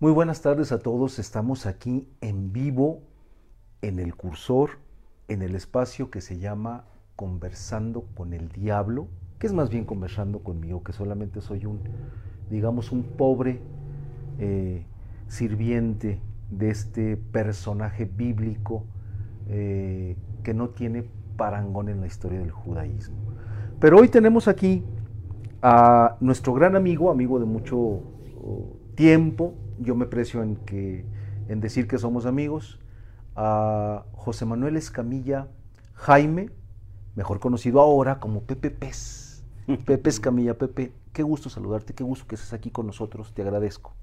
Muy buenas tardes a todos. Estamos aquí en vivo en el cursor, en el espacio que se llama Conversando con el Diablo, que es más bien conversando conmigo, que solamente soy un, digamos, un pobre eh, sirviente de este personaje bíblico eh, que no tiene parangón en la historia del judaísmo. Pero hoy tenemos aquí a nuestro gran amigo, amigo de mucho oh, tiempo, yo me precio en, que, en decir que somos amigos, a José Manuel Escamilla Jaime, mejor conocido ahora como Pepe Pez. Pepe Escamilla, Pepe, qué gusto saludarte, qué gusto que estés aquí con nosotros, te agradezco.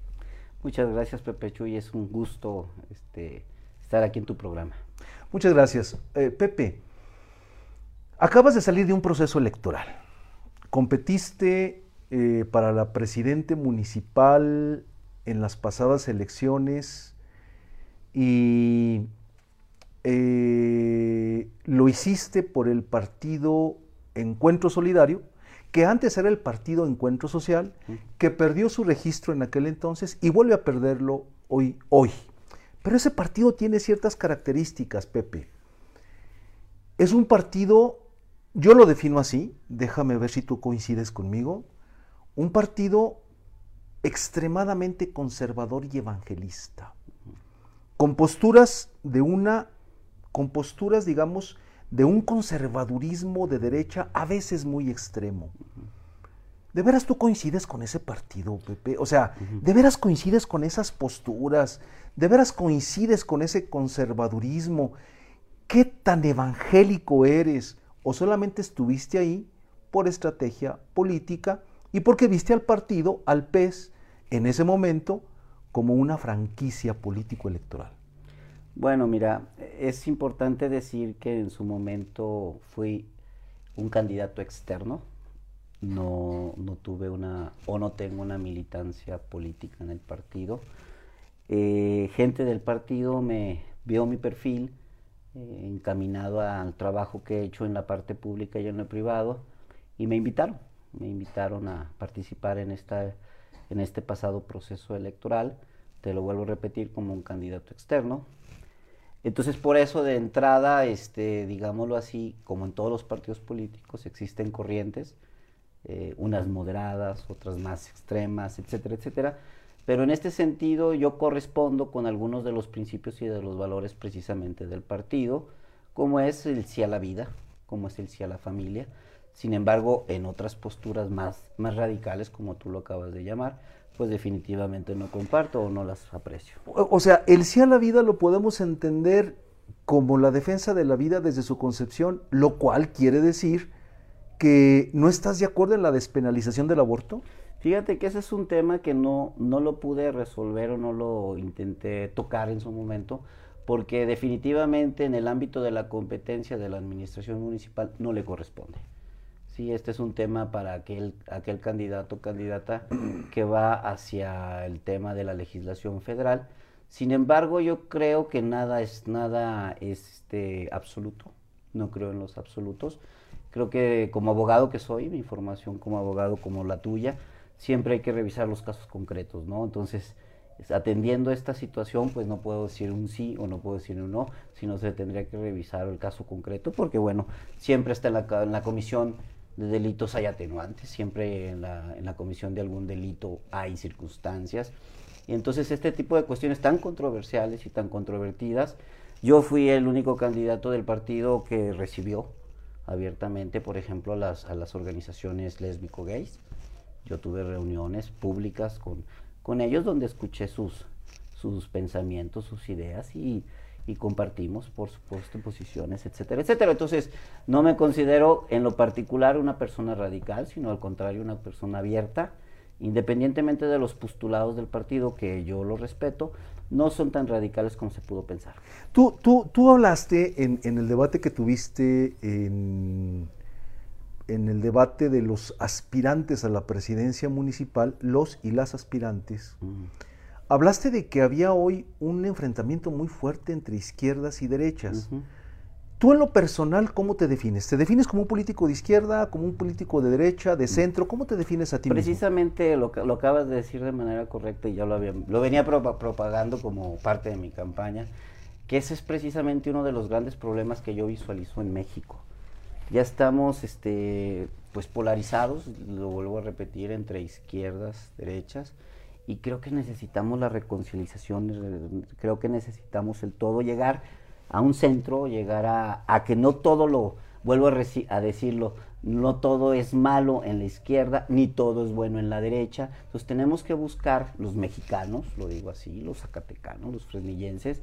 Muchas gracias Pepe Chuy, es un gusto este, estar aquí en tu programa. Muchas gracias. Eh, Pepe, acabas de salir de un proceso electoral. Competiste eh, para la presidente municipal en las pasadas elecciones y eh, lo hiciste por el partido Encuentro Solidario, que antes era el partido Encuentro Social, que perdió su registro en aquel entonces y vuelve a perderlo hoy. hoy. Pero ese partido tiene ciertas características, Pepe. Es un partido, yo lo defino así, déjame ver si tú coincides conmigo, un partido extremadamente conservador y evangelista, con posturas de una, con posturas, digamos, de un conservadurismo de derecha a veces muy extremo. ¿De veras tú coincides con ese partido, Pepe? O sea, ¿de veras coincides con esas posturas? ¿De veras coincides con ese conservadurismo? ¿Qué tan evangélico eres? ¿O solamente estuviste ahí por estrategia política y porque viste al partido, al PES, en ese momento como una franquicia político-electoral? Bueno, mira, es importante decir que en su momento fui un candidato externo, no, no tuve una o no tengo una militancia política en el partido. Eh, gente del partido me vio mi perfil eh, encaminado al trabajo que he hecho en la parte pública y en lo privado y me invitaron, me invitaron a participar en esta en este pasado proceso electoral, te lo vuelvo a repetir como un candidato externo. Entonces, por eso de entrada, este, digámoslo así, como en todos los partidos políticos, existen corrientes, eh, unas moderadas, otras más extremas, etcétera, etcétera. Pero en este sentido yo correspondo con algunos de los principios y de los valores precisamente del partido, como es el sí a la vida, como es el sí a la familia, sin embargo, en otras posturas más, más radicales, como tú lo acabas de llamar, pues definitivamente no comparto o no las aprecio. O sea, el sí a la vida lo podemos entender como la defensa de la vida desde su concepción, lo cual quiere decir que no estás de acuerdo en la despenalización del aborto. Fíjate que ese es un tema que no, no lo pude resolver o no lo intenté tocar en su momento, porque definitivamente en el ámbito de la competencia de la administración municipal no le corresponde. Sí, este es un tema para aquel, aquel candidato o candidata que va hacia el tema de la legislación federal. Sin embargo, yo creo que nada es nada este, absoluto. No creo en los absolutos. Creo que como abogado que soy, mi formación como abogado como la tuya, siempre hay que revisar los casos concretos, ¿no? Entonces, atendiendo esta situación, pues no puedo decir un sí o no puedo decir un no, sino se tendría que revisar el caso concreto, porque bueno, siempre está en la, en la comisión de delitos hay atenuantes, siempre en la, en la comisión de algún delito hay circunstancias. Y entonces este tipo de cuestiones tan controversiales y tan controvertidas, yo fui el único candidato del partido que recibió abiertamente, por ejemplo, las, a las organizaciones lésbico-gays. Yo tuve reuniones públicas con, con ellos donde escuché sus, sus pensamientos, sus ideas y y compartimos, por supuesto, posiciones, etcétera, etcétera. Entonces, no me considero en lo particular una persona radical, sino al contrario, una persona abierta, independientemente de los postulados del partido, que yo lo respeto, no son tan radicales como se pudo pensar. Tú, tú, tú hablaste en, en el debate que tuviste en, en el debate de los aspirantes a la presidencia municipal, los y las aspirantes. Hablaste de que había hoy un enfrentamiento muy fuerte entre izquierdas y derechas. Tú en lo personal, ¿cómo te defines? ¿Te defines como un político de izquierda, como un político de derecha, de centro? ¿Cómo te defines a ti Precisamente Lo, lo acabas de decir de manera correcta y ya lo, había, lo venía propagando como parte de mi campaña, que ese es precisamente uno de los grandes problemas que yo visualizo en México. Ya estamos este, pues polarizados, lo vuelvo a repetir, entre izquierdas, derechas, y creo que necesitamos la reconciliación, creo que necesitamos el todo llegar a un centro, llegar a, que no todo lo, vuelvo a, decirlo, no todo es malo en la izquierda, ni todo es bueno en la derecha. Entonces tenemos que buscar los mexicanos, lo digo así, los zacatecanos, los fresnillenses,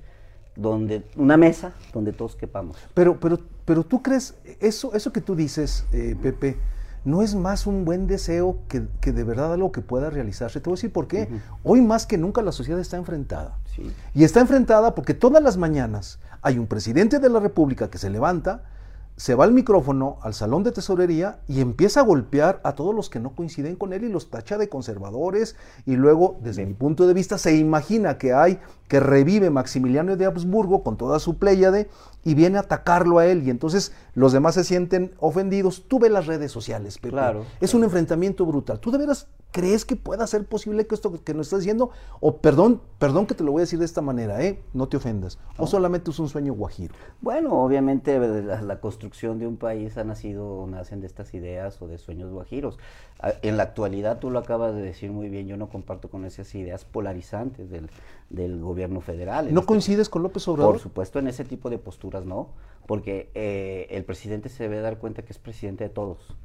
donde una mesa donde todos quepamos. Pero, pero, pero tú crees, eso, eso que tú dices, eh, Pepe, no es más un buen deseo que, de verdad algo que pueda realizarse. Te voy a decir por qué. Hoy más que nunca la sociedad está enfrentada. Y está enfrentada porque todas las mañanas hay un presidente de la República que se levanta, se va al micrófono, al salón de tesorería y empieza a golpear a todos los que no coinciden con él y los tacha de conservadores y luego, desde mi punto de vista, se imagina que hay que revive Maximiliano de Habsburgo con toda su pléyade y viene a atacarlo a él y entonces los demás se sienten ofendidos. Tú ves las redes sociales, Pepe. Claro. Es un enfrentamiento brutal. ¿Tú de veras crees que pueda ser posible que esto que nos estás diciendo, o perdón, perdón que te lo voy a decir de esta manera, ¿eh? no te ofendas, o solamente es un sueño guajiro? Bueno, obviamente la, construcción de un país ha nacido, nacen de estas ideas o de sueños guajiros. En la actualidad, tú lo acabas de decir muy bien, yo no comparto con esas ideas polarizantes del, del gobierno federal. ¿No este coincides con López Obrador? Por supuesto, en ese tipo de posturas no, porque eh, el presidente se debe dar cuenta que es presidente de todos.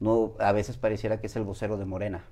No, a veces pareciera que es el vocero de Morena.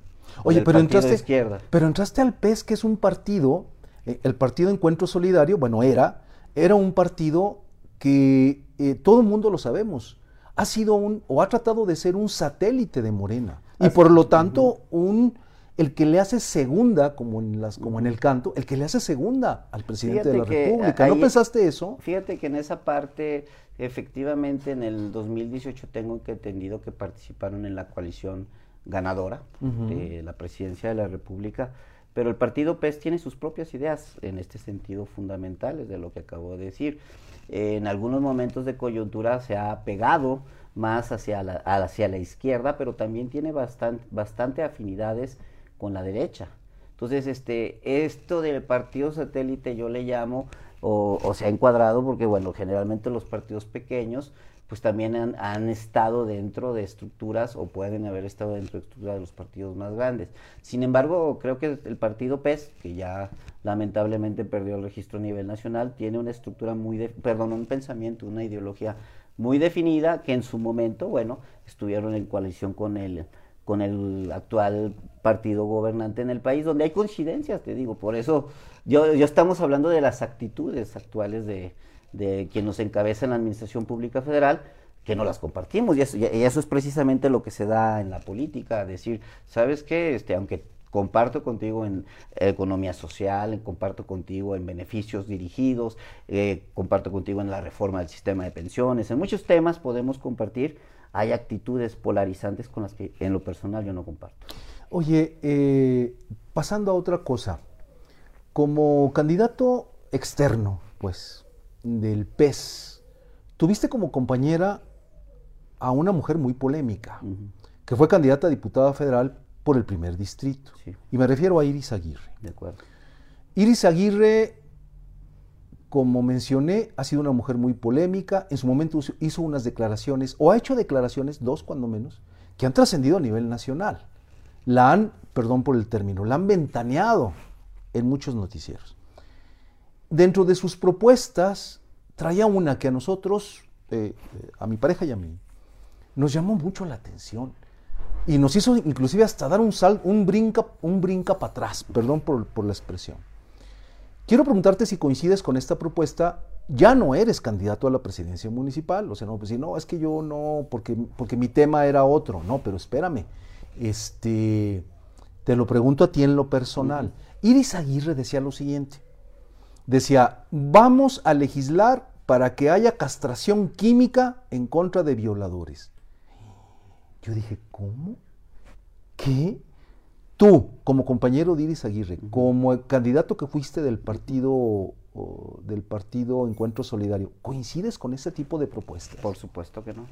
Oye, pero entraste, pero entraste al PES, que es un partido, eh, el Partido Encuentro Solidario, bueno, era, era un partido que eh, todo el mundo lo sabemos, ha sido un, o ha tratado de ser un satélite de Morena. Y por lo tanto, un el que le hace segunda, como en, las, como en el canto, el que le hace segunda al presidente de la República. ¿No pensaste eso? Fíjate que en esa parte, efectivamente, en el 2018 tengo que entendido que participaron en la coalición ganadora de la presidencia de la República, pero el partido PES tiene sus propias ideas en este sentido fundamentales de lo que acabo de decir. en algunos momentos de coyuntura se ha pegado más hacia la, hacia la izquierda, pero también tiene bastante, bastante afinidades con la derecha. Entonces, este, esto del partido satélite yo le llamo, o, se ha encuadrado, porque bueno, generalmente los partidos pequeños, pues también han, estado dentro de estructuras o pueden haber estado dentro de estructuras de los partidos más grandes. Sin embargo, creo que el partido PES, que ya lamentablemente perdió el registro a nivel nacional, tiene una estructura muy, de, perdón, un pensamiento, una ideología muy definida que en su momento, bueno, estuvieron en coalición con el con el actual partido gobernante en el país, donde hay coincidencias, te digo, por eso yo, estamos hablando de las actitudes actuales de, de quien nos encabeza en la Administración Pública Federal, que no las compartimos, y eso, y eso es precisamente lo que se da en la política, decir, ¿sabes qué? Este, aunque comparto contigo en economía social, comparto contigo en beneficios dirigidos, eh, comparto contigo en la reforma del sistema de pensiones, en muchos temas podemos compartir, hay actitudes polarizantes con las que en lo personal yo no comparto. Oye, eh, pasando a otra cosa, como candidato externo, pues, del PES, tuviste como compañera a una mujer muy polémica, que fue candidata a diputada federal por el primer distrito. Y me refiero a Iris Aguirre. De acuerdo. Iris Aguirre como mencioné, ha sido una mujer muy polémica. En su momento hizo unas declaraciones, o ha hecho declaraciones, dos cuando menos, que han trascendido a nivel nacional. La han, perdón por el término, la han ventaneado en muchos noticieros. Dentro de sus propuestas, traía una que a nosotros, eh, eh, a mi pareja y a mí, nos llamó mucho la atención. Y nos hizo inclusive hasta dar un sal, un brinca, un brinca para atrás, perdón por la expresión. Quiero preguntarte si coincides con esta propuesta. Ya no eres candidato a la presidencia municipal. O sea, no, pues si no, es que yo no, porque, porque mi tema era otro. No, pero espérame. Este, te lo pregunto a ti en lo personal. Iris Aguirre decía lo siguiente. Decía, vamos a legislar para que haya castración química en contra de violadores. Yo dije, ¿cómo? ¿Qué? Tú, como compañero de Iris Aguirre, como candidato que fuiste del partido del partido Encuentro Solidario, ¿coincides con ese tipo de propuestas? Por supuesto que no.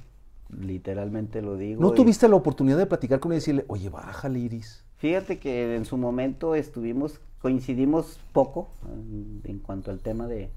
Literalmente lo digo. ¿No tuviste la oportunidad de platicar con él y decirle, oye, bájale, Iris? Fíjate que en su momento estuvimos, coincidimos poco en, cuanto al tema de,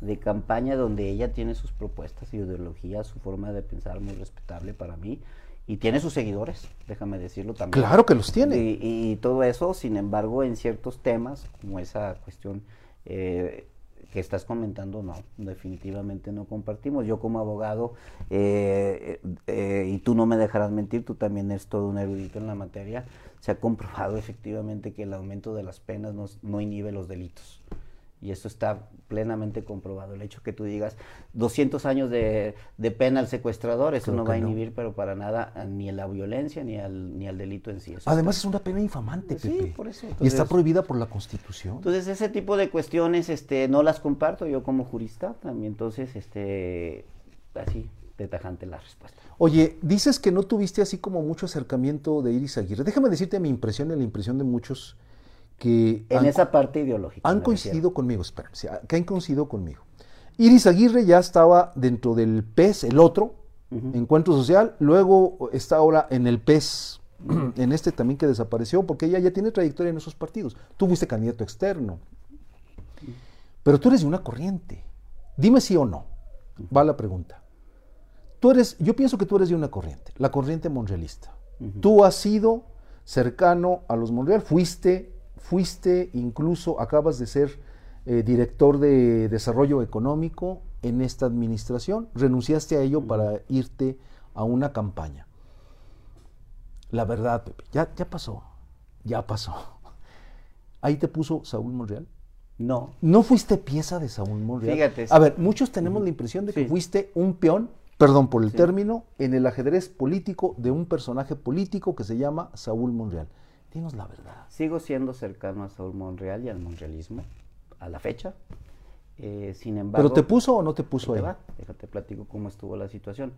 de, campaña, donde ella tiene sus propuestas, ideologías, su forma de pensar muy respetable para mí y tiene sus seguidores, déjame decirlo también. Claro que los tiene. Y, todo eso, sin embargo, en ciertos temas, como esa cuestión eh, que estás comentando, no, definitivamente no compartimos. Yo como abogado, eh, eh, y tú no me dejarás mentir, tú también eres todo un erudito en la materia, se ha comprobado efectivamente que el aumento de las penas no inhibe los delitos y eso está plenamente comprobado. El hecho que tú digas 200 años de, pena al secuestrador, eso no va a inhibir, pero para nada, ni a la violencia ni al, ni al delito en sí. Además, es una pena infamante, pues Sí, por eso. y está prohibida por la Constitución. Entonces, ese tipo de cuestiones este, no las comparto yo como jurista también. Entonces, este, así, de tajante la respuesta. Oye, dices que no tuviste así como mucho acercamiento de Iris Aguirre. Déjame decirte mi impresión y la impresión de muchos en esa parte ideológica. Han coincidido conmigo, espera, que han coincidido conmigo. Iris Aguirre ya estaba dentro del PES, el otro, Encuentro Social, luego está ahora en el PES, en este también que desapareció, porque ella ya tiene trayectoria en esos partidos. Tú fuiste candidato externo, pero tú eres de una corriente. Dime sí o no, va la pregunta. Tú eres, yo pienso que tú eres de una corriente, la corriente monrealista. Tú has sido cercano a los Monreal, fuiste fuiste incluso, acabas de ser eh, director de desarrollo económico en esta administración, renunciaste a ello para irte a una campaña. La verdad, Pepe, ya, ya pasó, ya pasó. Ahí te puso Saúl Monreal. No. ¿No fuiste pieza de Saúl Monreal? Fíjate. A ver, muchos tenemos la impresión de que fuiste un peón, perdón por el término, en el ajedrez político de un personaje político que se llama Saúl Monreal. Dinos la verdad. Sigo siendo cercano a Saúl Monreal y al monrealismo a la fecha. Eh, sin embargo. ¿Pero te puso o no te puso ahí? Déjate platico cómo estuvo la situación.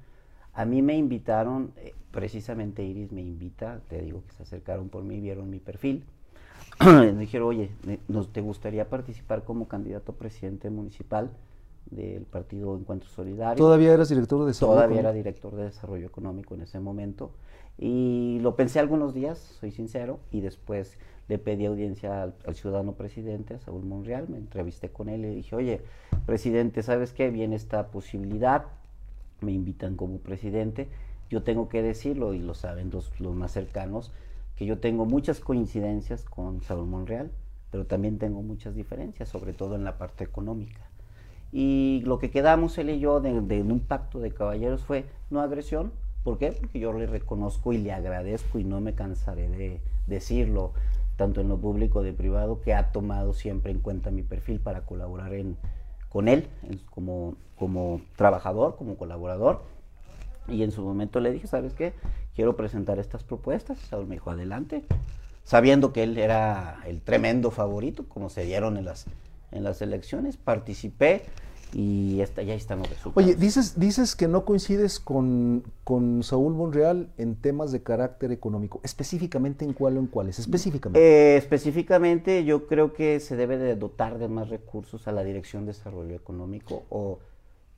A mí me invitaron, eh, precisamente Iris me invita, te digo que se acercaron por mí, vieron mi perfil. me dijeron, oye, ¿nos te gustaría participar como candidato presidente municipal del partido Encuentro Solidario? ¿Todavía eras director de desarrollo? Todavía era director de desarrollo económico en ese momento. Y lo pensé algunos días, soy sincero, y después le pedí audiencia al, ciudadano presidente, a Saúl Monreal, me entrevisté con él y le dije, oye, presidente, ¿sabes qué? Viene esta posibilidad, me invitan como presidente, yo tengo que decirlo, y lo saben los, los más cercanos, que yo tengo muchas coincidencias con Saúl Monreal, pero también tengo muchas diferencias, sobre todo en la parte económica. Y lo que quedamos él y yo de, de un pacto de caballeros fue no agresión, ¿Por qué? Porque yo le reconozco y le agradezco y no me cansaré de decirlo, tanto en lo público de privado, que ha tomado siempre en cuenta mi perfil para colaborar en, con él como, como trabajador, como colaborador. Y en su momento le dije, ¿sabes qué? Quiero presentar estas propuestas. Saúl me dijo, adelante. Sabiendo que él era el tremendo favorito, como se dieron en las, en las elecciones, participé y ya están los resultados. Oye, dices, dices que no coincides con, Saúl Monreal en temas de carácter económico. ¿Específicamente en cuál o en cuáles? Específicamente. Eh, específicamente yo creo que se debe de dotar de más recursos a la Dirección de Desarrollo Económico o,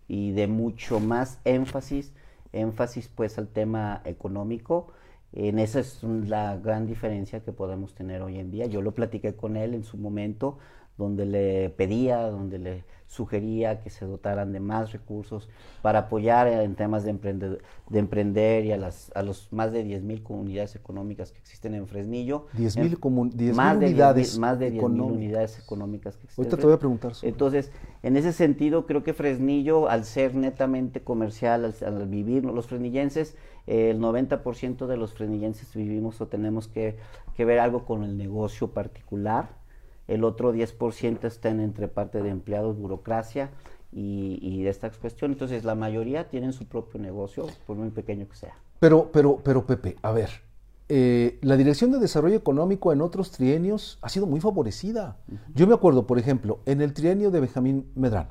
y de mucho más énfasis, énfasis pues al tema económico. En esa es la gran diferencia que podemos tener hoy en día. Yo lo platiqué con él en su momento, donde le pedía, donde le sugería que se dotaran de más recursos para apoyar en temas de, emprender, de emprender y a, las, a los más de 10.000 comunidades económicas que existen en Fresnillo. 10.000 más unidades Más de 10.000 unidades económicas que existen. Ahorita te voy a preguntar. Entonces, en ese sentido, creo que Fresnillo, al ser netamente comercial, al, vivir, los fresnillenses, el 90% de los fresnillenses vivimos o tenemos que, que ver algo con el negocio particular el otro 10% está en entre parte de empleados, burocracia y, de estas cuestiones. Entonces, la mayoría tienen su propio negocio, por muy pequeño que sea. Pero, pero, pero, Pepe, a ver, eh, la Dirección de Desarrollo Económico en otros trienios ha sido muy favorecida. Yo me acuerdo, por ejemplo, en el trienio de Benjamín Medrano.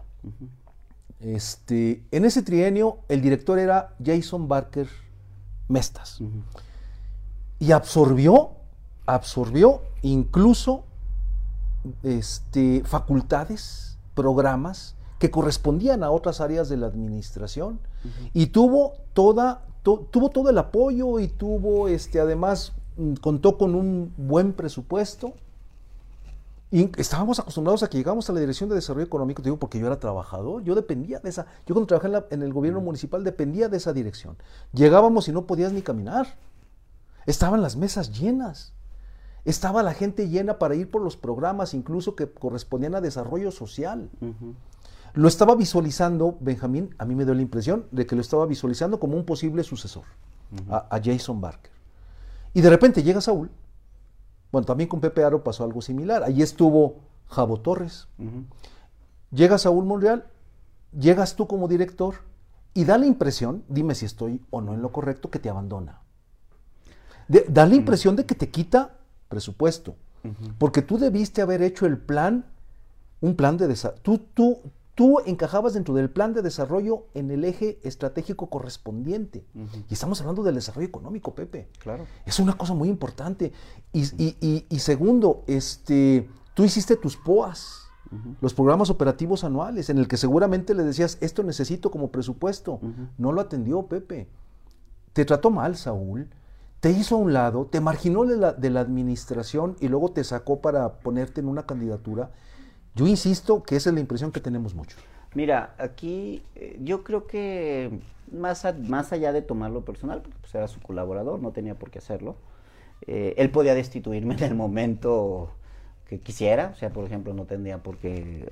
este, en ese trienio, el director era Jason Barker Mestas. Y absorbió absorbió incluso este, facultades, programas que correspondían a otras áreas de la administración y tuvo toda tuvo todo el apoyo y tuvo este además mm, contó con un buen presupuesto y estábamos acostumbrados a que llegamos a la Dirección de Desarrollo Económico, te digo, porque yo era trabajador, yo dependía de esa, yo cuando trabajé en, el gobierno municipal dependía de esa dirección. Llegábamos y no podías ni caminar. Estaban las mesas llenas. Estaba la gente llena para ir por los programas, incluso que correspondían a desarrollo social. Lo estaba visualizando, Benjamín, a mí me dio la impresión de que lo estaba visualizando como un posible sucesor a, Jason Barker. Y de repente llega Saúl. Bueno, también con Pepe Aro pasó algo similar. Allí estuvo Jabo Torres. Llega Saúl Monreal, llegas tú como director y da la impresión, dime si estoy o no en lo correcto, que te abandona. da la impresión de que te quita presupuesto. Porque tú debiste haber hecho el plan, un plan de desarrollo. Tú, tú, tú encajabas dentro del plan de desarrollo en el eje estratégico correspondiente. Y estamos hablando del desarrollo económico, Pepe. Claro. Es una cosa muy importante. Y, segundo, este, tú hiciste tus POAS. Los programas operativos anuales, en el que seguramente le decías, esto necesito como presupuesto. No lo atendió Pepe. Te trató mal, Saúl te hizo a un lado, te marginó de la, de la, administración y luego te sacó para ponerte en una candidatura. Yo insisto que esa es la impresión que tenemos muchos. Mira, aquí eh, yo creo que más, más allá de tomarlo personal, porque pues era su colaborador, no tenía por qué hacerlo, eh, él podía destituirme en el momento que quisiera, o sea, por ejemplo, no tendría por qué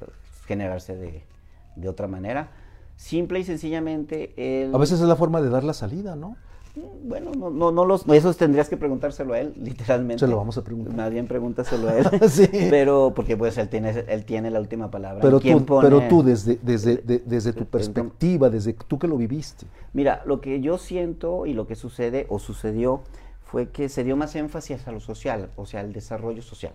generarse de, de otra manera. Simple y sencillamente él... A veces es la forma de dar la salida, ¿no? Bueno, no, no, no los, eso tendrías que preguntárselo a él, literalmente. Se lo vamos a preguntar. Más bien pregúntaselo a él. sí. Pero, porque pues él tiene, él tiene la última palabra. Pero tú, pero tú desde, desde, desde tu perspectiva, desde tú que lo viviste. Mira, lo que yo siento y lo que sucede o sucedió fue que se dio más énfasis a lo social, o sea, al desarrollo social.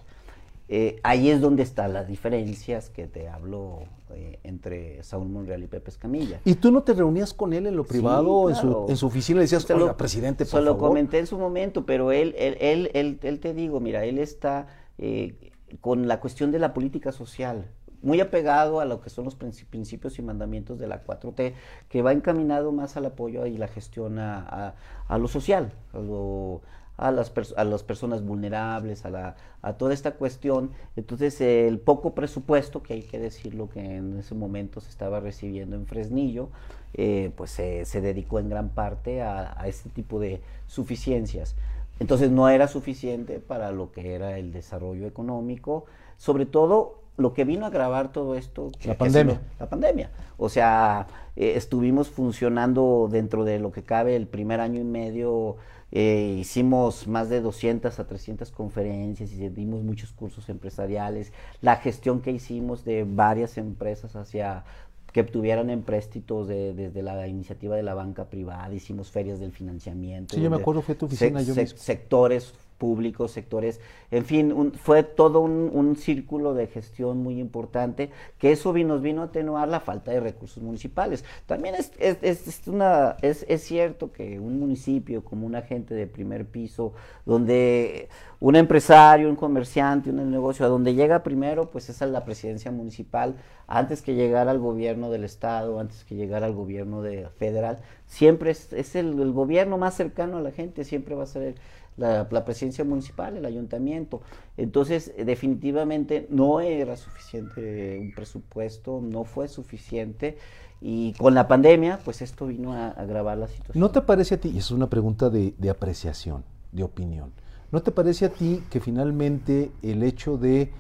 Eh, ahí es donde están las diferencias que te hablo eh, entre Saúl Monreal y Pepe Escamilla. ¿Y tú no te reunías con él en lo privado, en, su, en, su, oficina, y decías, Oiga, presidente, por se lo comenté en su momento, pero él, él, él, él, te digo, mira, él está eh, con la cuestión de la política social, muy apegado a lo que son los principios y mandamientos de la 4T, que va encaminado más al apoyo y la gestión a, a, a lo social, a lo a las, a las personas vulnerables, a, la, a toda esta cuestión. Entonces, el poco presupuesto, que hay que decirlo que en ese momento se estaba recibiendo en Fresnillo, eh, pues se dedicó en gran parte a, este tipo de suficiencias. Entonces, no era suficiente para lo que era el desarrollo económico, sobre todo lo que vino a agravar todo esto. La pandemia. la pandemia. O sea, eh, estuvimos funcionando dentro de lo que cabe el primer año y medio eh, hicimos más de 200 a 300 conferencias y dimos muchos cursos empresariales. La gestión que hicimos de varias empresas hacia que tuvieran empréstitos de, desde la iniciativa de la banca privada, hicimos ferias del financiamiento. Sí, yo me acuerdo, fue tu oficina. yo sectores públicos, sectores, en fin, fue todo un, círculo de gestión muy importante, que eso nos vino a atenuar la falta de recursos municipales. También es, es, una, es, es cierto que un municipio como un agente de primer piso, donde un empresario, un comerciante, un negocio, a donde llega primero, pues es a la presidencia municipal, antes que llegar al gobierno del estado, antes que llegar al gobierno de, federal, siempre es, el, el, gobierno más cercano a la gente, siempre va a ser el, la, presidencia municipal, el ayuntamiento. Entonces, definitivamente no era suficiente un presupuesto, no fue suficiente. Y con la pandemia, pues esto vino a agravar la situación. ¿No te parece a ti, y es una pregunta de apreciación, de opinión, ¿no te parece a ti que finalmente el hecho de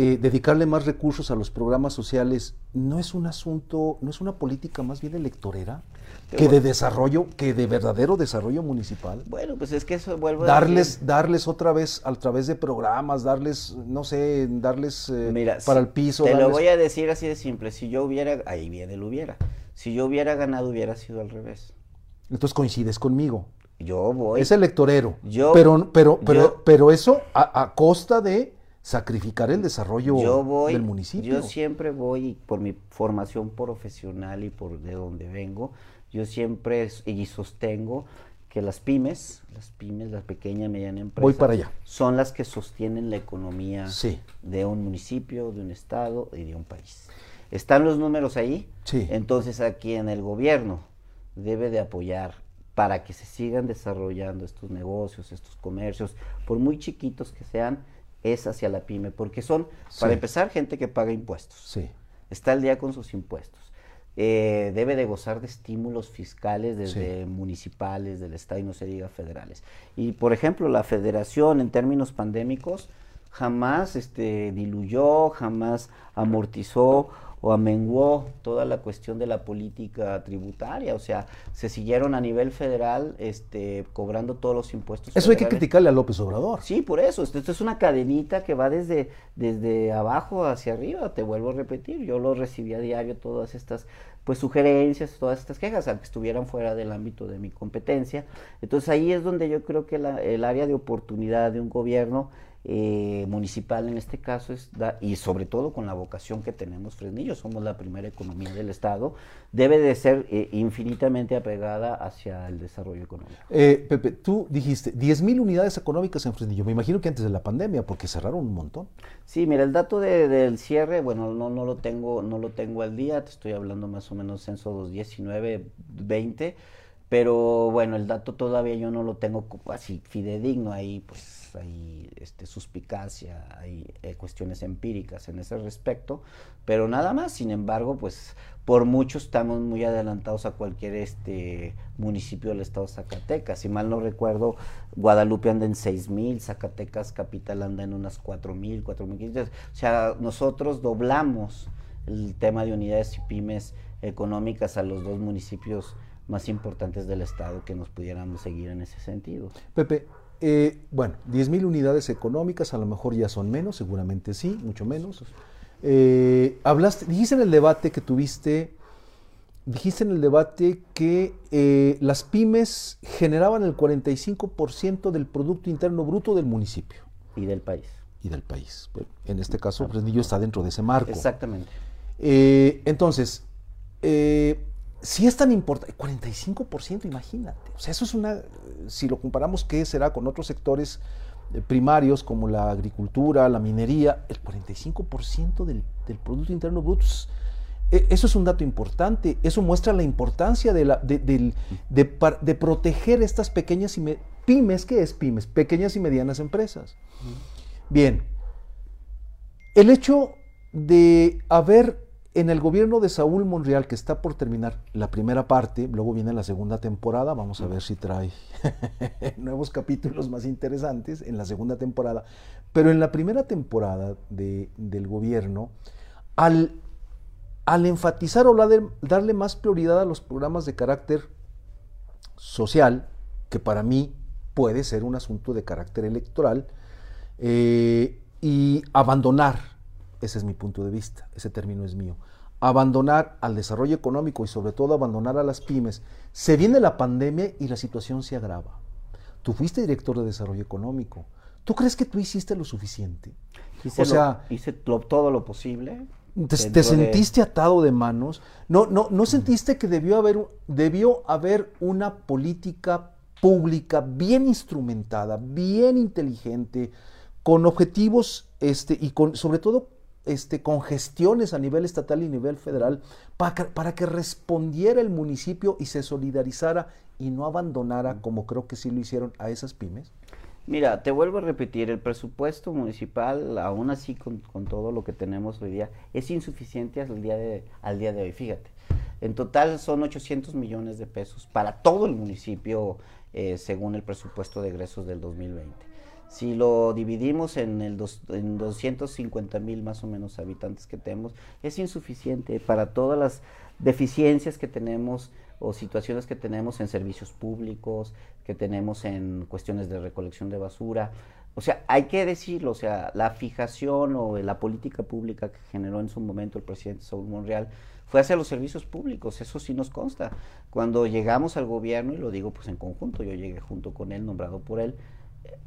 eh, dedicarle más recursos a los programas sociales no es un asunto, no es una política más bien electorera que de desarrollo, que de verdadero desarrollo municipal. Bueno, pues es que eso vuelve darles, a darles otra vez a través de programas, darles, no sé, darles eh, para el piso. Te lo voy a decir así de simple. Si yo hubiera, ahí viene el hubiera. Si yo hubiera ganado, hubiera sido al revés. Entonces coincides conmigo. Yo voy. Es electorero. Yo, pero, pero, pero, pero eso a costa de sacrificar el desarrollo del municipio. Yo siempre voy, por mi formación profesional y por de donde vengo, yo siempre y sostengo que las pymes, las pymes, las pequeñas y medianas empresas, Voy para allá. son las que sostienen la economía Sí. de un municipio, de un estado y de un país. Están los números ahí, Sí. entonces aquí en el gobierno debe de apoyar para que se sigan desarrollando estos negocios, estos comercios, por muy chiquitos que sean, es hacia la pyme, porque son, para empezar, gente que paga impuestos Sí. está al día con sus impuestos. Eh, debe de gozar de estímulos fiscales desde municipales, del Estado y no se diga federales. Y por ejemplo, la federación en términos pandémicos jamás este, diluyó, jamás amortizó o amenguó toda la cuestión de la política tributaria. O sea, se siguieron a nivel federal este, cobrando todos los impuestos. Eso hay que criticarle a López Obrador. Sí, por eso. Esto, esto es una cadenita que va desde, desde abajo hacia arriba. Te vuelvo a repetir. Yo lo recibí a diario todas estas pues sugerencias, todas estas quejas, aunque estuvieran fuera del ámbito de mi competencia. Entonces ahí es donde yo creo que la- el área de oportunidad de un gobierno eh, municipal en este caso es da- y sobre todo con la vocación que tenemos Fresnillo, somos la primera economía del estado, debe de ser eh, infinitamente apegada hacia el desarrollo económico. Eh, Pepe, tú dijiste 10 mil unidades económicas en Fresnillo. Me imagino que antes de la pandemia, porque cerraron un montón. Sí, mira, el dato de- del cierre, bueno, no, no lo tengo, no lo tengo al día, te estoy hablando más o menos censo 2019, 20, pero bueno, el dato todavía yo no lo tengo así fidedigno, ahí pues hay este, suspicacia, hay eh, cuestiones empíricas en ese respecto, pero nada más, sin embargo, pues por mucho estamos muy adelantados a cualquier este municipio del estado de Zacatecas. Si mal no recuerdo, Guadalupe anda en 6.000, Zacatecas capital anda en unas 4.000, 4.500. O sea, nosotros doblamos el tema de unidades y pymes económicas a los dos municipios más importantes del estado que nos pudiéramos seguir en ese sentido. Pepe, eh, bueno, 10 mil unidades económicas, a lo mejor ya son menos, seguramente sí, mucho menos. Eh, hablaste, dijiste en el debate que tuviste, dijiste en el debate que eh, las pymes generaban el 45% del Producto Interno Bruto del municipio Y del país. y del país. En este caso, Fresnillo está dentro de ese marco. Exactamente. Entonces, eh, si es tan importante, 45%, imagínate. O sea, eso es una, si lo comparamos, ¿qué será con otros sectores eh, primarios como la agricultura, la minería? El 45% del, del Producto Interno Bruto. eh, Eso es un dato importante, eso muestra la importancia de, la, de, de de proteger estas pequeñas y me- pymes, ¿qué es pymes? Pequeñas y medianas empresas. Bien, el hecho de haber en el gobierno de Saúl Monreal, que está por terminar la primera parte, luego viene la segunda temporada, vamos a ver si trae nuevos capítulos más interesantes en la segunda temporada, pero en la primera temporada de- del gobierno, al, enfatizar o darle más prioridad a los programas de carácter social, que para mí puede ser un asunto de carácter electoral, eh, y abandonar, ese es mi punto de vista, ese término es mío, abandonar al desarrollo económico y sobre todo abandonar a las pymes, se viene la pandemia y la situación se agrava. Tú fuiste director de desarrollo económico. ¿Tú crees que tú hiciste lo suficiente? Hice, o lo- sea, hice lo- todo lo posible. ¿Te, te de- sentiste atado de manos? ¿No, no, ¿No sentiste que debió haber, debió haber una política pública bien instrumentada, bien inteligente, con objetivos este, y con, sobre todo este, con gestiones a nivel estatal y nivel federal para que, para que respondiera el municipio y se solidarizara y no abandonara, como creo que sí lo hicieron, a esas pymes? Mira, te vuelvo a repetir, el presupuesto municipal, aún así con, con todo lo que tenemos hoy día, es insuficiente al día, de, al día de hoy, fíjate. En total son 800 millones de pesos para todo el municipio eh, según el presupuesto de egresos del 2020. Si lo dividimos en, el dos, en 250 mil más o menos habitantes que tenemos, es insuficiente para todas las deficiencias que tenemos o situaciones que tenemos en servicios públicos, que tenemos en cuestiones de recolección de basura. O sea, hay que decirlo, o sea, la fijación o la política pública que generó en su momento el presidente Saúl Monreal fue hacia los servicios públicos, eso sí nos consta. Cuando llegamos al gobierno, y lo digo pues en conjunto, yo llegué junto con él, nombrado por él,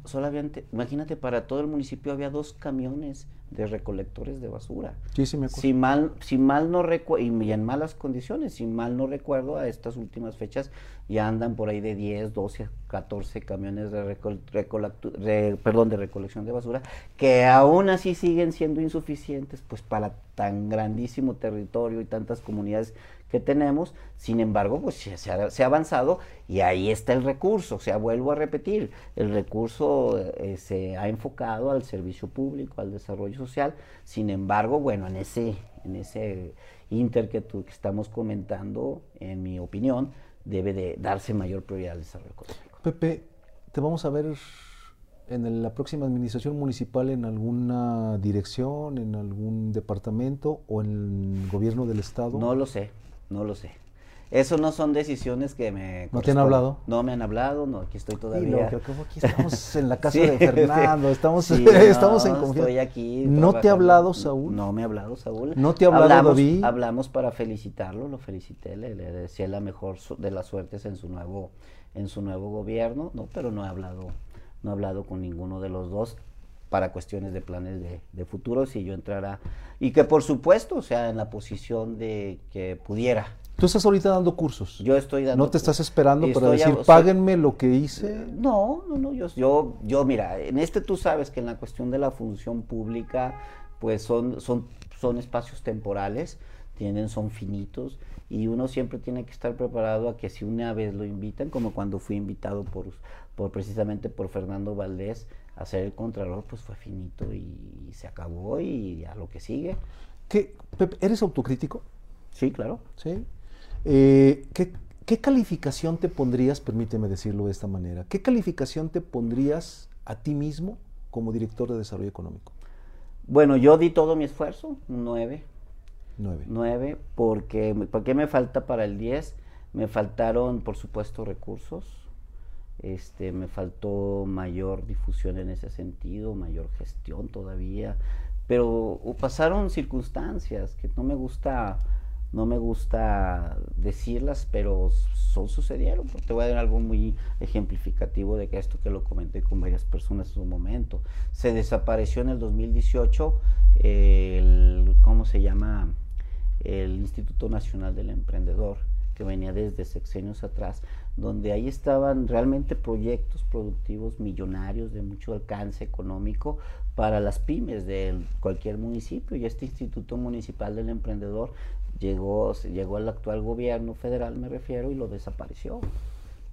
solamente, imagínate, para todo el municipio había dos camiones de recolectores de basura. Sí, sí me acuerdo. Si mal, si mal no recuerdo, y en malas condiciones, si mal no recuerdo, a estas últimas fechas ya andan por ahí de 10, 12, 14 camiones de, perdón, de recolección de basura, que aún así siguen siendo insuficientes, pues para tan grandísimo territorio y tantas comunidades que tenemos, sin embargo, pues se ha, se ha, avanzado y ahí está el recurso, o sea, vuelvo a repetir, el recurso eh, se ha enfocado al servicio público, al desarrollo social, sin embargo, bueno, en ese, en ese inter que, tú, que estamos comentando, en mi opinión, debe de darse mayor prioridad al desarrollo económico. Pepe, te vamos a ver en la próxima administración municipal en alguna dirección, en algún departamento o en el gobierno del estado? No lo sé. No lo sé. Eso no son decisiones que me... ¿No te han hablado? No me han hablado, no, aquí estoy todavía. creo que aquí estamos en la casa de Fernando, estamos, estamos en confianza. Estoy aquí. ¿No te ha hablado Saúl? No me ha hablado Saúl. ¿No te ha hablado hablamos, David? Hablamos para felicitarlo, lo felicité, le, le decía la mejor de las suertes en su nuevo, en su nuevo gobierno, no, pero no he hablado, no he hablado con ninguno de los dos para cuestiones de planes de, de futuro si yo entrara y que por supuesto o sea en la posición de que pudiera Tú estás ahorita dando cursos. Yo estoy dando. ¿No te estás esperando para decir, páguenme lo que hice? No, no, no. Yo, yo, yo, mira, en este tú sabes que en la cuestión de la función pública, pues son, son, son espacios temporales, tienen, son finitos, y uno siempre tiene que estar preparado a que si una vez lo invitan, como cuando fui invitado por, por precisamente por Fernando Valdés a ser el contralor, pues fue finito y, se acabó y a lo que sigue. ¿Qué, ¿Eres autocrítico? Sí, claro. Sí. Eh, ¿qué, calificación te pondrías, permíteme decirlo de esta manera, qué calificación te pondrías a ti mismo como director de desarrollo económico? Bueno, yo di todo mi esfuerzo, un 9. 9. 9, porque ¿por qué me falta para el 10? Me faltaron, por supuesto, recursos. Este, me faltó mayor difusión en ese sentido, mayor gestión todavía, pero pasaron circunstancias que no me gusta no me gusta decirlas, pero son sucedieron. Te voy a dar algo muy ejemplificativo de que esto que lo comenté con varias personas en su momento. Se desapareció en el 2018 el, ¿cómo se llama? El Instituto Nacional del Emprendedor, que venía desde sexenios atrás, donde ahí estaban realmente proyectos productivos millonarios de mucho alcance económico para las pymes de cualquier municipio y este Instituto Municipal del Emprendedor llegó, llegó al actual gobierno federal, me refiero, y lo desapareció.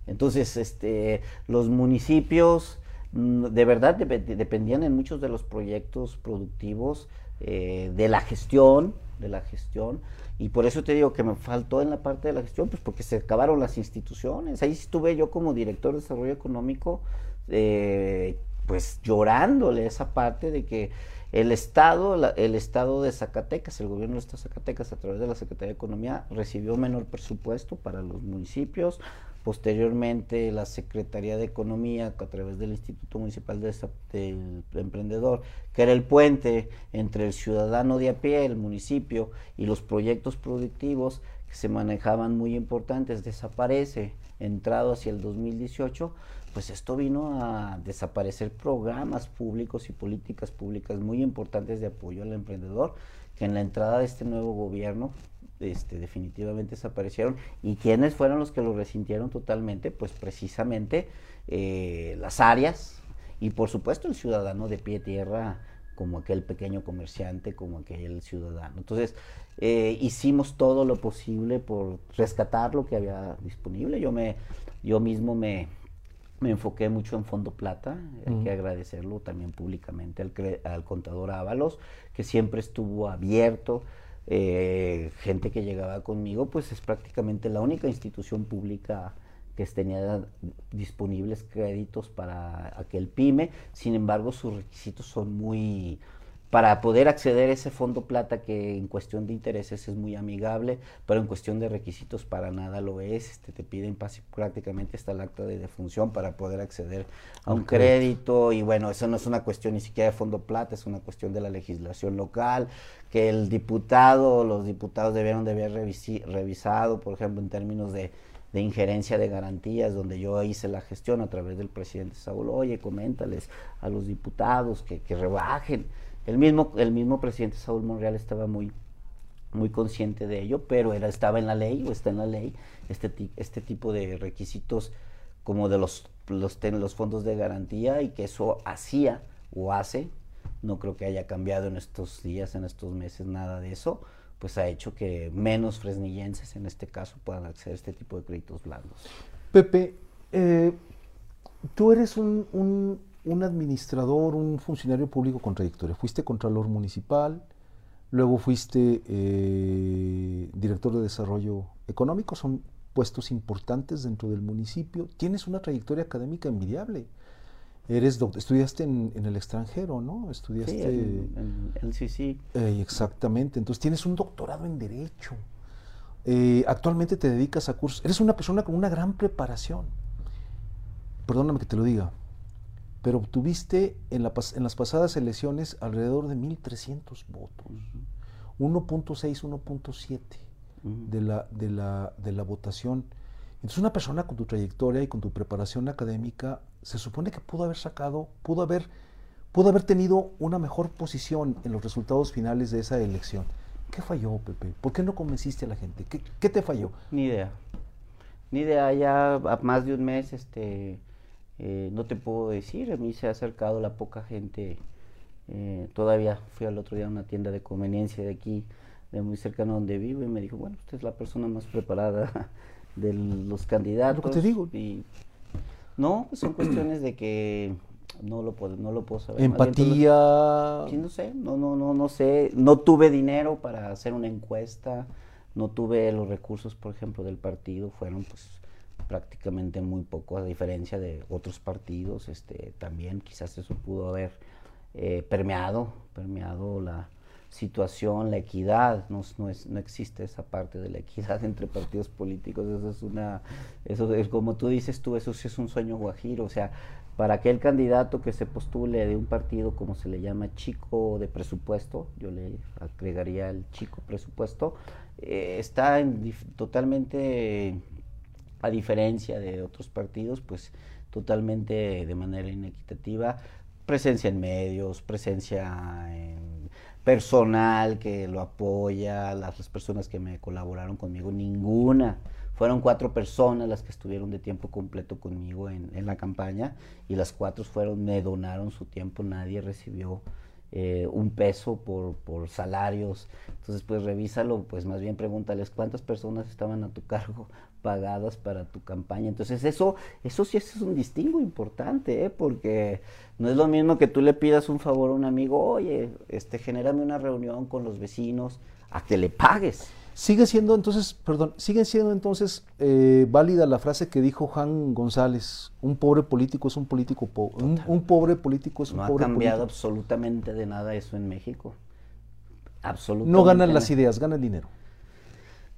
Entonces, este, los municipios mm, de verdad dependían en muchos de los proyectos productivos eh, de la gestión, de la gestión, y por eso te digo que me faltó en la parte de la gestión, pues porque se acabaron las instituciones. Ahí estuve yo como director de desarrollo económico, eh, pues llorándole esa parte de que el Estado, el Estado de Zacatecas, el gobierno de Zacatecas a través de la Secretaría de Economía recibió menor presupuesto para los municipios. Posteriormente la Secretaría de Economía a través del Instituto Municipal de, del Emprendedor, que era el puente entre el ciudadano de a pie, el municipio y los proyectos productivos que se manejaban muy importantes, desaparece entrado hacia el 2018 pues esto vino a desaparecer programas públicos y políticas públicas muy importantes de apoyo al emprendedor, que en la entrada de este nuevo gobierno este, definitivamente desaparecieron. ¿Y quiénes fueron los que lo resintieron totalmente? Pues precisamente eh, las áreas y por supuesto el ciudadano de pie tierra como aquel pequeño comerciante, como aquel ciudadano. Entonces, eh, hicimos todo lo posible por rescatar lo que había disponible. Yo me, yo mismo me, me enfoqué mucho en Fondo Plata, hay que agradecerlo también públicamente al, al, contador Ábalos, que siempre estuvo abierto. Eh, gente que llegaba conmigo, pues es prácticamente la única institución pública que tenía disponibles créditos para aquel pyme. Sin embargo, sus requisitos son muy, para poder acceder a ese fondo plata que en cuestión de intereses es muy amigable, pero en cuestión de requisitos para nada lo es, este, te piden prácticamente hasta el acta de defunción para poder acceder a un crédito. Y bueno, eso no es una cuestión ni siquiera de fondo plata, es una cuestión de la legislación local, que el diputado, los diputados debieron de haber revisado, por ejemplo, en términos de de injerencia de garantías, donde yo hice la gestión a través del presidente Saúl, oye, coméntales a los diputados que, que rebajen. El mismo, el mismo presidente Saúl Monreal estaba muy, muy consciente de ello, pero era, estaba en la ley o está en la ley este, este tipo de requisitos como de los, los, los fondos de garantía y que eso hacía o hace, no creo que haya cambiado en estos días, en estos meses, nada de eso, pues ha hecho que menos fresnillenses en este caso puedan acceder a este tipo de créditos blandos. Pepe, eh, tú eres un, un, administrador, un funcionario público con trayectoria. Fuiste contralor municipal, luego fuiste eh, director de desarrollo económico, son puestos importantes dentro del municipio. Tienes una trayectoria académica envidiable. Eres estudiaste en, el extranjero, ¿no? Estudiaste... Sí, en, el CC. Eh, exactamente, entonces tienes un doctorado en Derecho. Eh, actualmente te dedicas a cursos. Eres una persona con una gran preparación. Perdóname que te lo diga, pero obtuviste en, la, en las pasadas elecciones alrededor de 1.300 votos. 1.6, 1.7 de, la, de, la, de la votación. Entonces una persona con tu trayectoria y con tu preparación académica se supone que pudo haber sacado, pudo haber, pudo haber tenido una mejor posición en los resultados finales de esa elección. ¿Qué falló, Pepe? ¿Por qué no convenciste a la gente? ¿Qué, te falló? Ni idea. Ni idea, ya a más de un mes, este, eh, no te puedo decir, a mí se ha acercado la poca gente. Eh, todavía fui al otro día a una tienda de conveniencia de aquí, de muy cercano donde vivo, y me dijo, bueno, usted es la persona más preparada de los candidatos. Lo que te digo. Y, no, pues son cuestiones de que no lo puedo, no lo puedo saber. Empatía. sí, no sé, no, no, no, no sé. No tuve dinero para hacer una encuesta, no tuve los recursos, por ejemplo, del partido, fueron pues prácticamente muy poco, a diferencia de otros partidos, este, también quizás eso pudo haber eh, permeado, permeado la, situación, la equidad, no, no, es, no existe esa parte de la equidad entre partidos políticos, eso es una, eso es como tú dices tú, eso sí es un sueño guajiro, o sea, para aquel candidato que se postule de un partido como se le llama chico de presupuesto, yo le agregaría el chico presupuesto, eh, está en, totalmente a diferencia de otros partidos, pues totalmente de manera inequitativa, presencia en medios, presencia en personal que lo apoya, las, personas que me colaboraron conmigo, ninguna. Fueron cuatro personas las que estuvieron de tiempo completo conmigo en, la campaña y las cuatro fueron, me donaron su tiempo, nadie recibió eh, un peso por, por salarios. Entonces, pues revísalo, pues más bien pregúntales cuántas personas estaban a tu cargo pagadas para tu campaña. Entonces eso, eso sí es un distingo importante, ¿eh? porque no es lo mismo que tú le pidas un favor a un amigo, oye, este, genérame una reunión con los vecinos, a que le pagues. Sigue siendo entonces, perdón, sigue siendo entonces eh, válida la frase que dijo Juan González, un pobre político es un político pobre, un, pobre político es un pobre político. No ha cambiado absolutamente de nada eso en México. Absolutamente. No ganan las ideas, ganan dinero.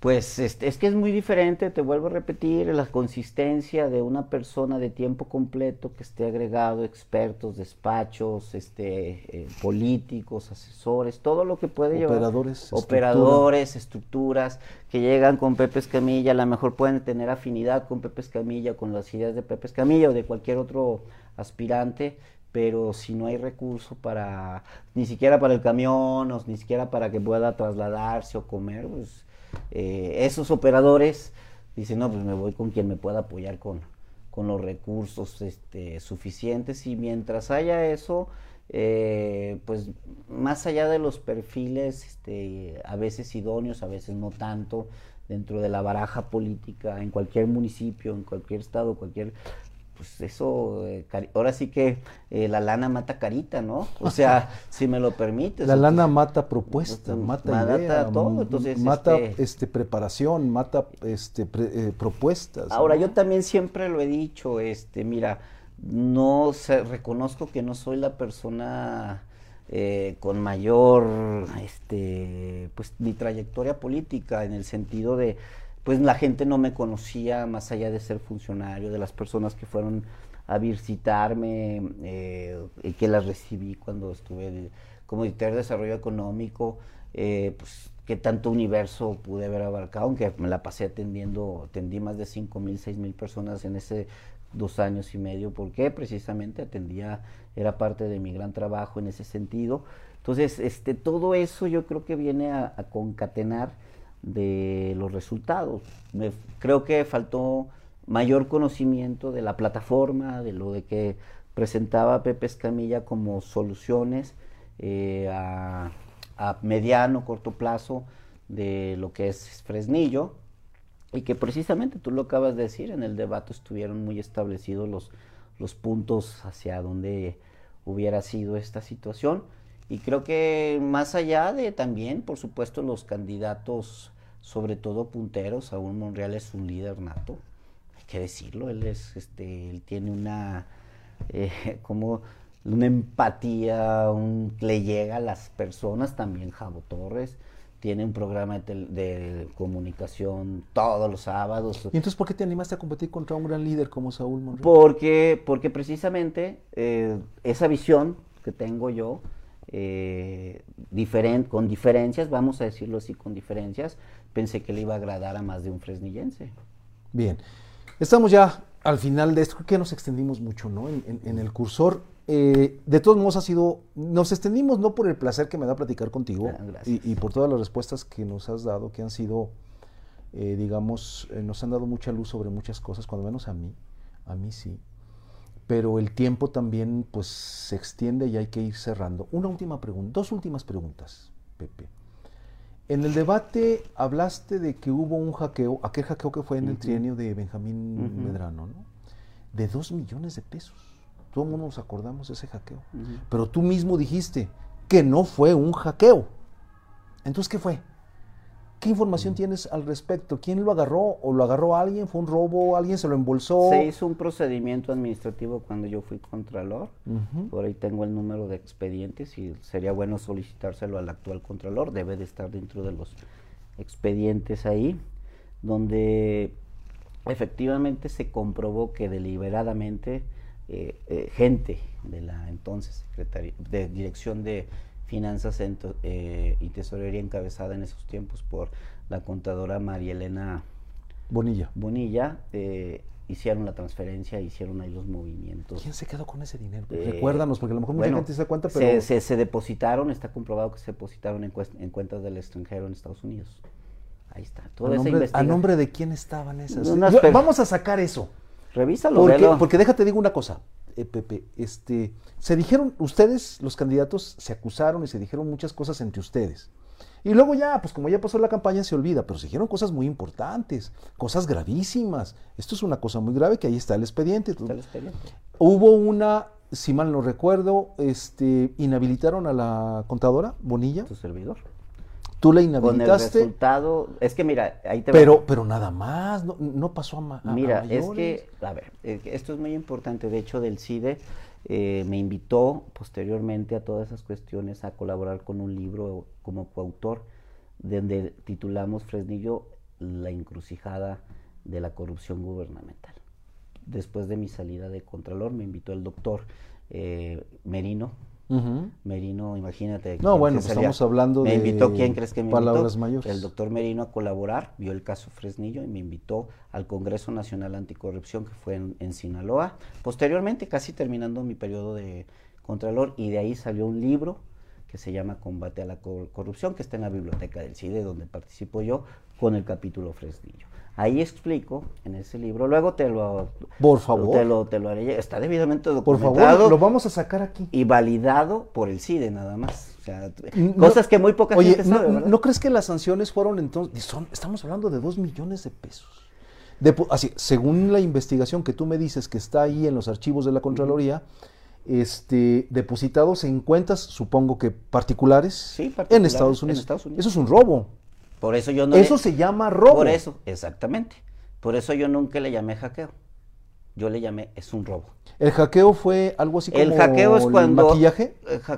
Pues este, es que es muy diferente, te vuelvo a repetir, la consistencia de una persona de tiempo completo que esté agregado, expertos, despachos, este, eh, políticos, asesores, todo lo que puede llevar. Operadores. Operadores, estructuras, que llegan con Pepe Escamilla, a lo mejor pueden tener afinidad con Pepe Escamilla, con las ideas de Pepe Escamilla o de cualquier otro aspirante, pero si no hay recurso para, ni siquiera para el camión, o ni siquiera para que pueda trasladarse o comer, pues eh, esos operadores dicen, no, pues me voy con quien me pueda apoyar con, con los recursos este, suficientes y mientras haya eso, eh, pues más allá de los perfiles, este, a veces idóneos, a veces no tanto, dentro de la baraja política en cualquier municipio, en cualquier estado, cualquier pues eso, eh, ahora sí que eh, la lana mata carita, ¿no? O sea, si me lo permites. La lana mata propuesta, mata, idea, todo, entonces mata este, este, preparación, mata este eh, propuestas. Ahora yo también siempre lo he dicho, este, mira, no reconozco que no soy la persona con mayor, este, pues mi trayectoria política en el sentido de pues la gente no me conocía más allá de ser funcionario, de las personas que fueron a visitarme, eh, y que las recibí cuando estuve como director de desarrollo económico, eh, pues qué tanto universo pude haber abarcado, aunque me la pasé atendiendo, atendí más de 5 mil, 6 mil personas en ese dos años y medio, porque precisamente atendía, era parte de mi gran trabajo en ese sentido. Entonces, este, todo eso yo creo que viene a, concatenar de los resultados. Me, creo que faltó mayor conocimiento de la plataforma, de lo de que presentaba Pepe Escamilla como soluciones eh, a, a, mediano, corto plazo de lo que es Fresnillo y que precisamente tú lo acabas de decir, en el debate estuvieron muy establecidos los, los puntos hacia donde hubiera sido esta situación. Y creo que más allá de también, por supuesto, los candidatos, sobre todo punteros, Saúl Monreal es un líder nato, hay que decirlo, él es, este, él tiene una, eh, como una empatía, un, le llega a las personas, también Javo Torres, tiene un programa de, comunicación todos los sábados. ¿Y entonces por qué te animaste a competir contra un gran líder como Saúl Monreal? Porque, porque precisamente eh, esa visión que tengo yo, eh, con diferencias, vamos a decirlo así, con diferencias, pensé que le iba a agradar a más de un fresnillense. Bien, estamos ya al final de esto, creo que nos extendimos mucho ¿no? en el cursor. Eh, de todos modos ha sido, nos extendimos no por el placer que me da platicar contigo ah, y, por todas las respuestas que nos has dado, que han sido, eh, digamos, eh, nos han dado mucha luz sobre muchas cosas, cuando menos a mí, a mí sí. Pero el tiempo también pues se extiende y hay que ir cerrando. Una última pregunta, dos últimas preguntas, Pepe. En el debate hablaste de que hubo un hackeo, aquel hackeo que fue en el trienio de Benjamín Medrano, ¿no? De dos millones de pesos. Todo el mundo nos acordamos de ese hackeo. Pero tú mismo dijiste que no fue un hackeo. Entonces, ¿qué fue? ¿Qué información tienes al respecto? ¿Quién lo agarró? ¿O lo agarró alguien? ¿Fue un robo? ¿Alguien se lo embolsó? Se hizo un procedimiento administrativo cuando yo fui contralor. Por ahí tengo el número de expedientes y sería bueno solicitárselo al actual contralor. Debe de estar dentro de los expedientes ahí, donde efectivamente se comprobó que deliberadamente eh, eh, gente de la entonces Secretaría de Dirección de Finanzas eh, y Tesorería encabezada en esos tiempos por la contadora María Elena Bonilla. Bonilla, hicieron la transferencia, hicieron ahí los movimientos. ¿Quién se quedó con ese dinero? Recuérdanos, porque a lo mejor mucha gente se da cuenta, pero... Se, depositaron, está comprobado que se depositaron en, cuentas del extranjero en Estados Unidos. Ahí está, toda ¿A nombre, ¿A nombre de quién estaban esas? vamos a sacar eso. Revísalo, porque, porque déjate digo una cosa, eh, Pepe, este, se dijeron, ustedes, los candidatos, se acusaron y se dijeron muchas cosas entre ustedes. Y luego ya, pues como ya pasó la campaña, se olvida, pero se dijeron cosas muy importantes, cosas gravísimas. Esto es una cosa muy grave que ahí está el expediente. Está el expediente. Hubo una, si mal no recuerdo, este, inhabilitaron a la contadora Bonilla. Su servidor. Tú la inhabilitaste. Con el resultado, es que mira, ahí te pero, Pero nada más, no, pasó a, más. Mira, es que, a ver, esto es muy importante. De hecho, del CIDE eh, me invitó posteriormente a todas esas cuestiones a colaborar con un libro como coautor, donde titulamos Fresnillo, la encrucijada de la corrupción gubernamental. Después de mi salida de Contralor, me invitó el doctor eh, Merino, Merino, imagínate. No, bueno, pues estamos hablando me de. invitó, ¿quién crees que me palabras mayores. El doctor Merino a colaborar, vio el caso Fresnillo y me invitó al Congreso Nacional Anticorrupción que fue en, Sinaloa. Posteriormente, casi terminando mi periodo de Contralor, y de ahí salió un libro que se llama Combate a la Corrupción, que está en la biblioteca del CIDE, donde participo yo con el capítulo Fresnillo. Ahí explico en ese libro, luego te lo... Por favor. Te lo, te lo haré, está debidamente documentado. Por favor, lo vamos a sacar aquí. Y validado por el CIDE nada más. O sea, cosas que muy poca gente sabe, no, ¿no crees que las sanciones fueron entonces, son, estamos hablando de dos millones de pesos? así, según la investigación que tú me dices que está ahí en los archivos de la Contraloría, este, depositados en cuentas, supongo que particulares, en, Estados Unidos. en Estados Unidos. Eso es un robo. Por eso yo no Eso se llama robo. Por eso, exactamente. Por eso yo nunca le llamé hackeo. Yo le llamé, es un robo. ¿El hackeo fue algo así como el hackeo es cuando, maquillaje?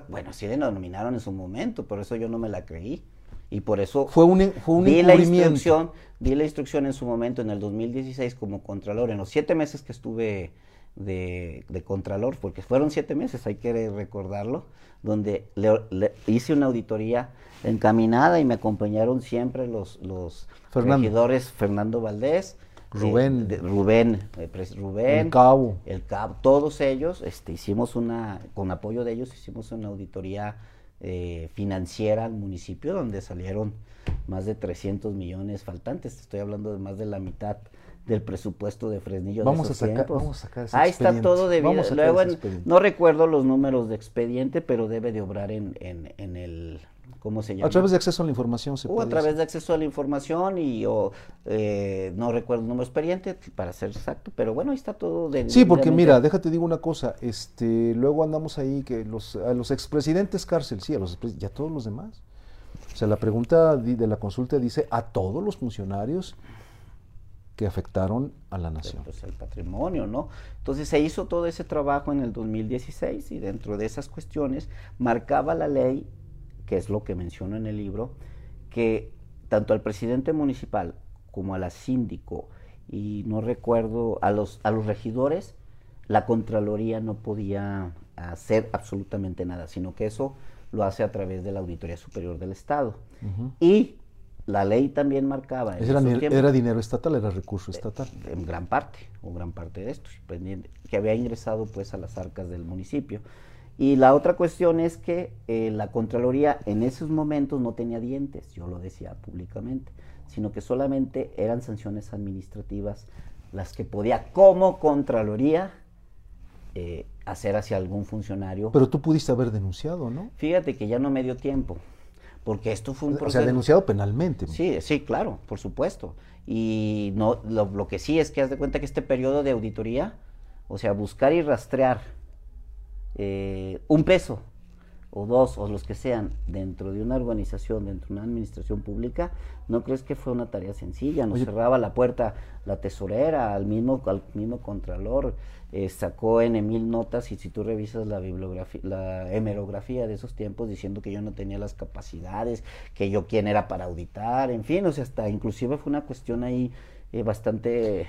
bueno, sí le denominaron en su momento, por eso yo no me la creí. Y por eso fue un, fue un di la instrucción, di la instrucción en su momento, en el 2016, como contralor, en los siete meses que estuve de, Contralor, porque fueron siete meses, hay que recordarlo, donde le, hice una auditoría encaminada y me acompañaron siempre los, los regidores Fernando Valdés, Rubén, Rubén, eh, Rubén, el Cabo, el Cabo, todos ellos, este, hicimos una, con apoyo de ellos, hicimos una auditoría eh, financiera al municipio donde salieron más de 300 millones faltantes, estoy hablando de más de la mitad del presupuesto de Fresnillo vamos de a sacar, Vamos a sacar ese Ahí está todo de Luego, no recuerdo los números de expediente, pero debe de obrar en, en, el ¿cómo se llama? A través de acceso a la información se o a través de acceso a la información y o, eh, no recuerdo el número de expediente para ser exacto, pero bueno, ahí está todo de Sí, porque mira, déjate digo una cosa, este, luego andamos ahí que los a los expresidentes cárcel, sí, a los ya todos los demás. O sea, la pregunta de la consulta dice a todos los funcionarios que afectaron a la nación. Pues el patrimonio, ¿no? Entonces se hizo todo ese trabajo en el 2016 y dentro de esas cuestiones marcaba la ley, que es lo que menciono en el libro, que tanto al presidente municipal como a la síndico y no recuerdo a los a los regidores la contraloría no podía hacer absolutamente nada, sino que eso lo hace a través de la Auditoría Superior del Estado. Y la ley también marcaba. Era, era, dinero estatal, era recurso estatal. En gran parte, o gran parte de esto, que había ingresado pues a las arcas del municipio. Y la otra cuestión es que eh, la Contraloría en esos momentos no tenía dientes, yo lo decía públicamente, sino que solamente eran sanciones administrativas las que podía como Contraloría eh, hacer hacia algún funcionario. Pero tú pudiste haber denunciado, ¿no? Fíjate que ya no me dio tiempo porque esto fue un proceso... O sea, denunciado penalmente. Sí, sí, claro, por supuesto. Y no, lo, que sí es que haz de cuenta que este periodo de auditoría, o sea, buscar y rastrear eh, un peso o dos o los que sean dentro de una organización, dentro de una administración pública, no crees que fue una tarea sencilla. Nos cerraba la puerta la tesorera, al mismo, al mismo contralor, eh, sacó en mil notas y si tú revisas la bibliografía, la hemerografía de esos tiempos diciendo que yo no tenía las capacidades, que yo quién era para auditar, en fin, o sea, hasta inclusive fue una cuestión ahí eh, bastante,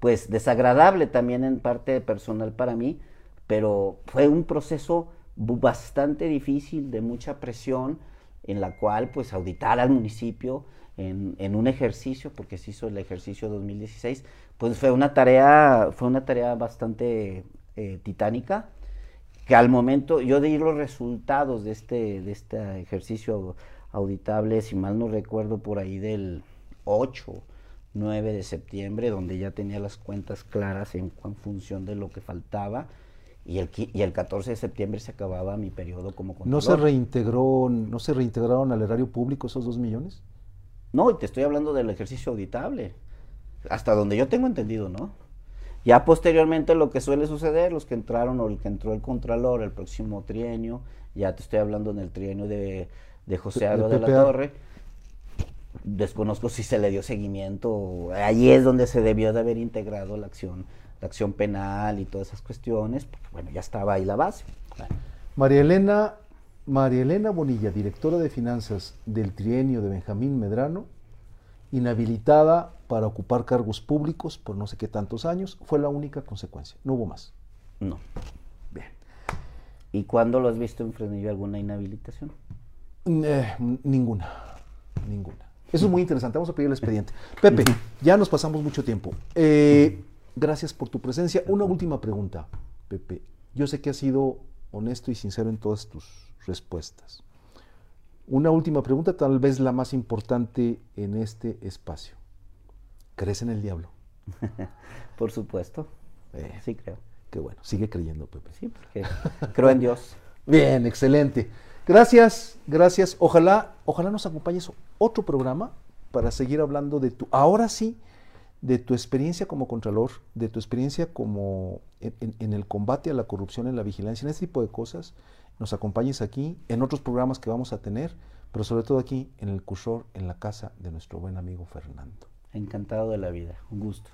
pues, desagradable también en parte personal para mí, pero fue un proceso bastante difícil, de mucha presión, en la cual pues auditar al municipio en, un ejercicio, porque se hizo el ejercicio 2016, pues fue una tarea, fue una tarea bastante eh, titánica, que al momento, yo de ir los resultados de este, de este ejercicio auditable, si mal no recuerdo, por ahí del 8, 9 de septiembre, donde ya tenía las cuentas claras en función de lo que faltaba, y el, y el 14 de septiembre se acababa mi periodo como controlador. ¿No se reintegró, no se reintegraron al erario público esos dos millones? No, te estoy hablando del ejercicio auditable. Hasta donde yo tengo entendido, ¿no? Ya posteriormente lo que suele suceder, los que entraron o el que entró el Contralor el próximo trienio, ya te estoy hablando en el trienio de, de José Aldo de, la Torre, desconozco si se le dio seguimiento, ahí es donde se debió de haber integrado la acción la acción penal y todas esas cuestiones, pues, bueno, ya estaba ahí la base. María Elena, María Elena Bonilla, directora de finanzas del trienio de Benjamín Medrano, inhabilitada para ocupar cargos públicos por no sé qué tantos años, fue la única consecuencia, no hubo más. No. Bien. ¿Y cuándo lo has visto en Fresnillo alguna inhabilitación? Eh, ninguna, ninguna. Eso es muy interesante, vamos a pedir el expediente. Pepe, ya nos pasamos mucho tiempo. Eh, Gracias por tu presencia. Una última pregunta, Pepe. Yo sé que has sido honesto y sincero en todas tus respuestas. Una última pregunta, tal vez la más importante en este espacio. ¿Crees en el diablo? por supuesto. Eh, sí, creo. Qué bueno. Sigue creyendo, Pepe. Sí, porque creo en Dios. Bien, excelente. Gracias, gracias. Ojalá, ojalá nos acompañes otro programa para seguir hablando de tu. Ahora sí, de tu experiencia como contralor, de tu experiencia como en, el combate a la corrupción, en la vigilancia, en este tipo de cosas, nos acompañes aquí, en otros programas que vamos a tener, pero sobre todo aquí en el cursor, en la casa de nuestro buen amigo Fernando. Encantado de la vida, un gusto.